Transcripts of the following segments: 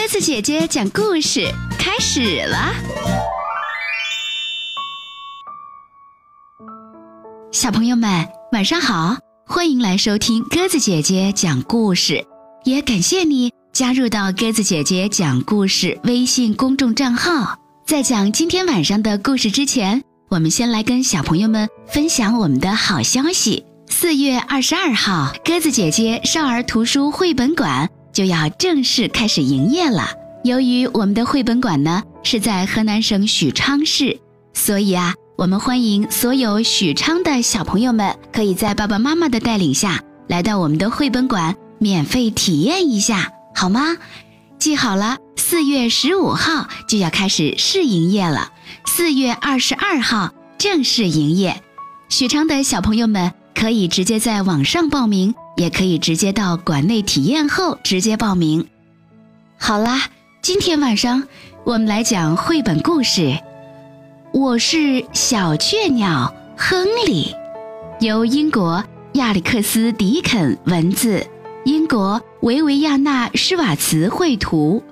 鸽子姐姐讲故事开始了。小朋友们，晚上好，欢迎来收听鸽子姐姐讲故事，也感谢你加入到鸽子姐姐讲故事微信公众账号。在讲今天晚上的故事之前，我们先来跟小朋友们分享我们的好消息。四月二十二号，鸽子姐姐少儿图书绘本馆就要正式开始营业了。由于我们的绘本馆呢是在河南省许昌市，所以啊，我们欢迎所有许昌的小朋友们可以在爸爸妈妈的带领下来到我们的绘本馆，免费体验一下，好吗？记好了，四月十五号就要开始试营业了，四月二十二号正式营业。许昌的小朋友们。可以直接在网上报名，也可以直接到馆内体验后直接报名。好啦，今天晚上我们来讲绘本故事。我是小雀鸟亨利，由英国亚历克斯·迪肯文字，英国维维亚娜·施瓦茨绘图，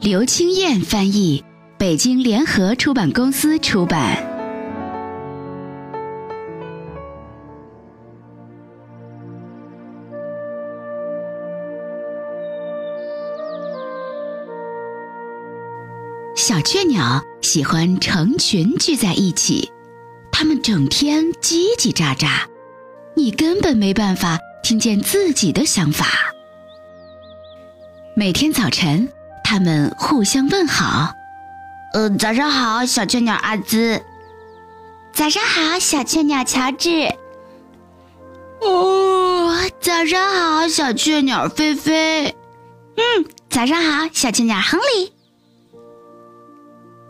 刘青燕翻译，北京联合出版公司出版。小雀鸟喜欢成群聚在一起，它们整天叽叽喳喳，你根本没办法听见自己的想法。每天早晨，它们互相问好：“呃，早上好，小雀鸟阿兹。”“早上好，小雀鸟乔治。”“哦，早上好，小雀鸟菲菲。”“嗯，早上好，小雀鸟亨利。”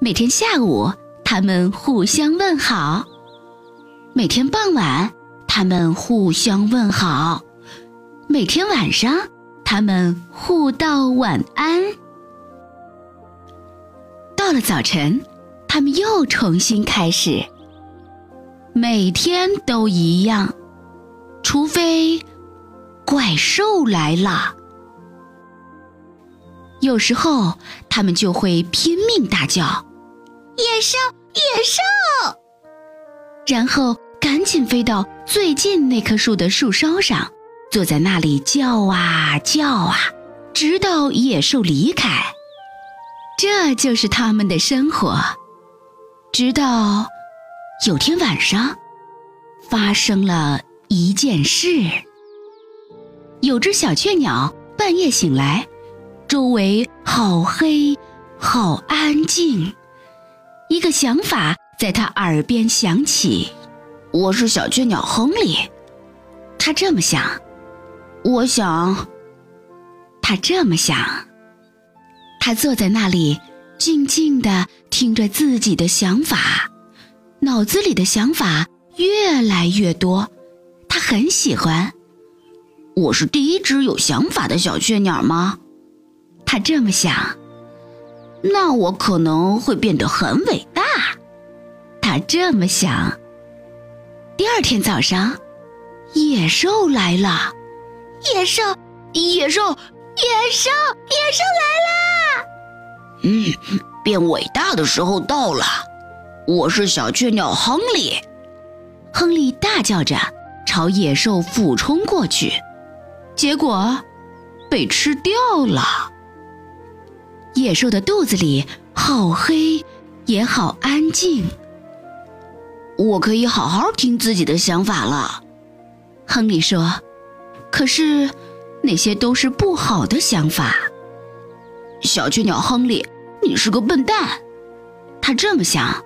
每天下午，他们互相问好；每天傍晚，他们互相问好；每天晚上，他们互道晚安。到了早晨，他们又重新开始。每天都一样，除非怪兽来了。有时候，他们就会拼命大叫。野兽，野兽！然后赶紧飞到最近那棵树的树梢上，坐在那里叫啊叫啊，直到野兽离开。这就是他们的生。活。直到有天晚上，发生。了一件事。有只小雀鸟半夜醒来，周围好黑，好安静。一个想法在他耳边响起：“我是小雀鸟亨利。”他这么想。我想，他这么想。他坐在那里，静静地听着自己的想法，脑子里的想法越来越多。他很喜欢。我是第一只有想法的小雀鸟吗？他这么想。那我可能会变得很伟大，他这么想。第二天早上，野兽来了，野兽，野兽，野兽，野兽来了。嗯，变伟大的时候到了。我是小雀鸟亨利，亨利大叫着朝野兽俯冲过去，结果被吃掉了。野兽的肚子里好黑，也好安静。我可以好好听自己的想法了，亨利说。可是那些都是不好的想法。小雀鸟亨利，你是个笨蛋。他这么想。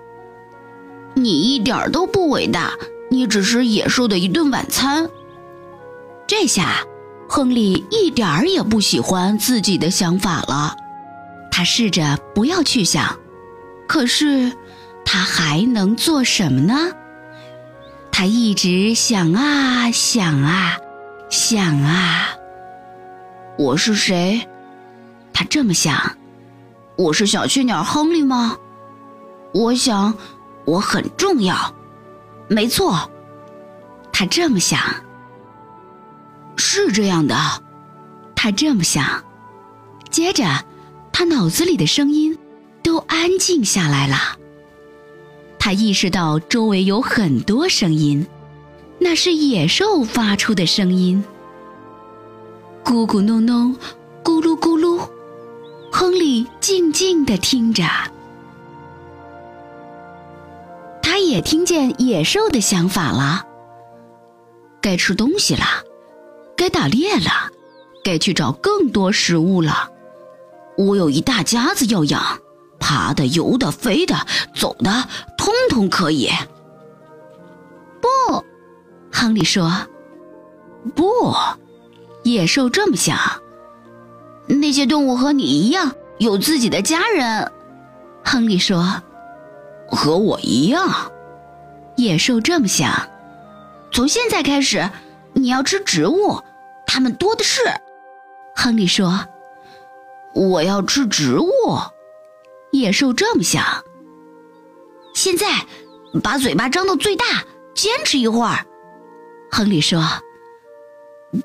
你一点都不伟大，你只是野兽的一顿晚餐。这下，亨利一点儿也不喜欢自己的想法了。他试着不要去想，可是他还能做什么呢？他一直想啊想啊想啊。我是谁？他这么想。我是小雀鸟亨利吗？我想我很重要。没错，他这么想。是这样的，他这么想。接着。他脑子里的声音都安静下来了。他意识到周围有很多声音，那是野兽发出的声音。咕咕哝哝，咕噜咕噜，亨利静静地听着。他也听见野兽的想法了。该吃东西了，该打猎了，该去找更多食物了。我有一大家子要养，爬的、游的、飞的、走的，通通可以。不，亨利说：“不。”野兽这么想。那些动物和你一样有自己的家人。亨利说：“和我一样。”野兽这么想。从现在开始，你要吃植物，它们多的是。亨利说：“我要吃植物。”野兽这么想。现在，把嘴巴张到最大，坚持一会儿。亨利说：“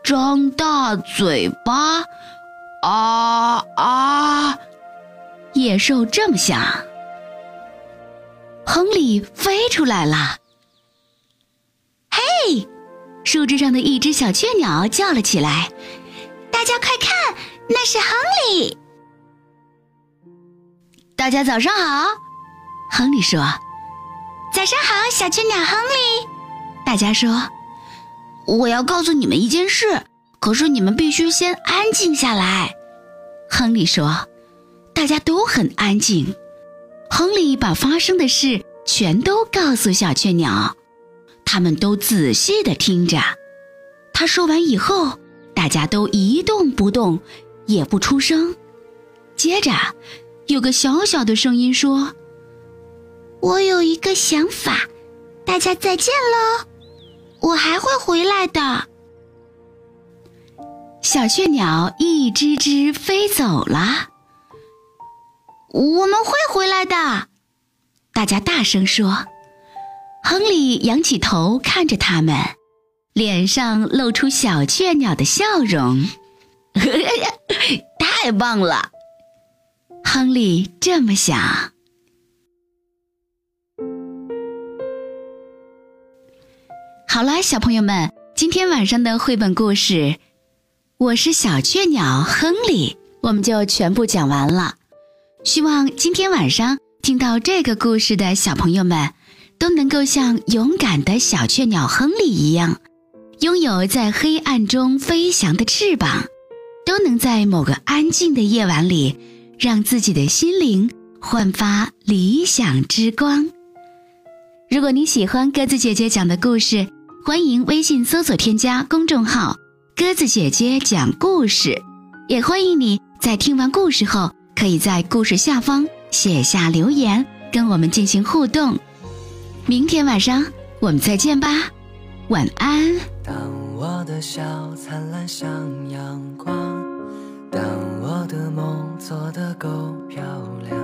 张大嘴巴，啊啊！”野兽这么想。亨利飞出来了。嘿，树枝上的一只小雀鸟叫了起来：“大家快看，那是亨利！”大家早上好，亨利说：“早上好，小雀鸟亨利。”大家说：“我要告诉你们一件事，可是你们必须先安静下来。”亨利。说：“大家都很安静。”亨利把发生的事全都告诉小雀鸟。他们都仔细的听着，他说完以后，大家都一动不动，也不出声。接着，有个小小的声音说：“我有一个想法，大家再见喽，我还会回来的。”小雀鸟一只只飞走了。我们会回来的，大家大声说。亨利仰起头看着他们，脸上露出小雀鸟的笑容。太棒了，亨利这么想。好了，小朋友们，今天晚上的绘本故事《我是小雀鸟亨利》我们就全部讲完了。希望今天晚上听到这个故事的小朋友们。都能够像勇敢的小雀鸟亨利一样，拥有在黑暗中飞翔的翅膀，都能在某个安静的夜晚里，让自己的心灵焕发理想之光。如果你喜欢鸽子姐姐讲的故事，欢迎微信搜索添加公众号“鸽子姐姐讲故事”，也欢迎你在听完故事后，可以在故事下方写下留言，跟我们进行互动。明天晚上我们再见吧，晚安。当我的笑灿烂像阳光，当我的梦做得够漂亮，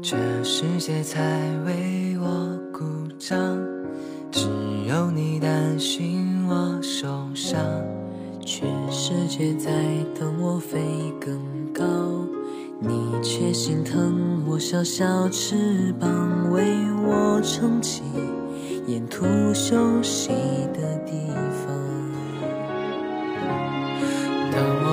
这世界才为我鼓掌。只有你担心我受伤，全世界在等我飞更高。你却心疼我小小翅膀，为我撑起沿途休息的地方。当我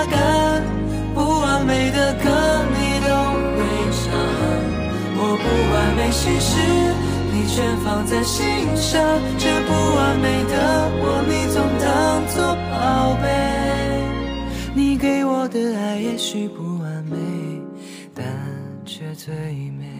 笑着擦干；不完美的歌，你都会唱。我不完美心事，你全放在心上。这不完美的我，你总当作宝贝。你给我的爱，也许不完美。但却最美。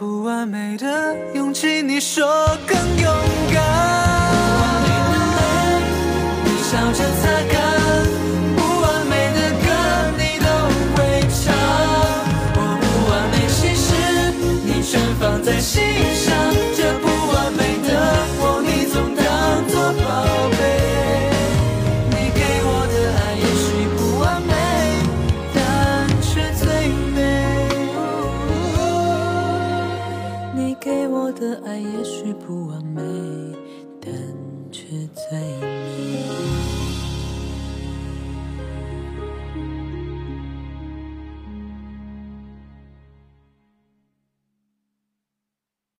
不完美的勇气，你说更勇敢。不完美的泪，你笑着擦干；不完美的歌，你都会唱。我不完美心事，你全放在心上。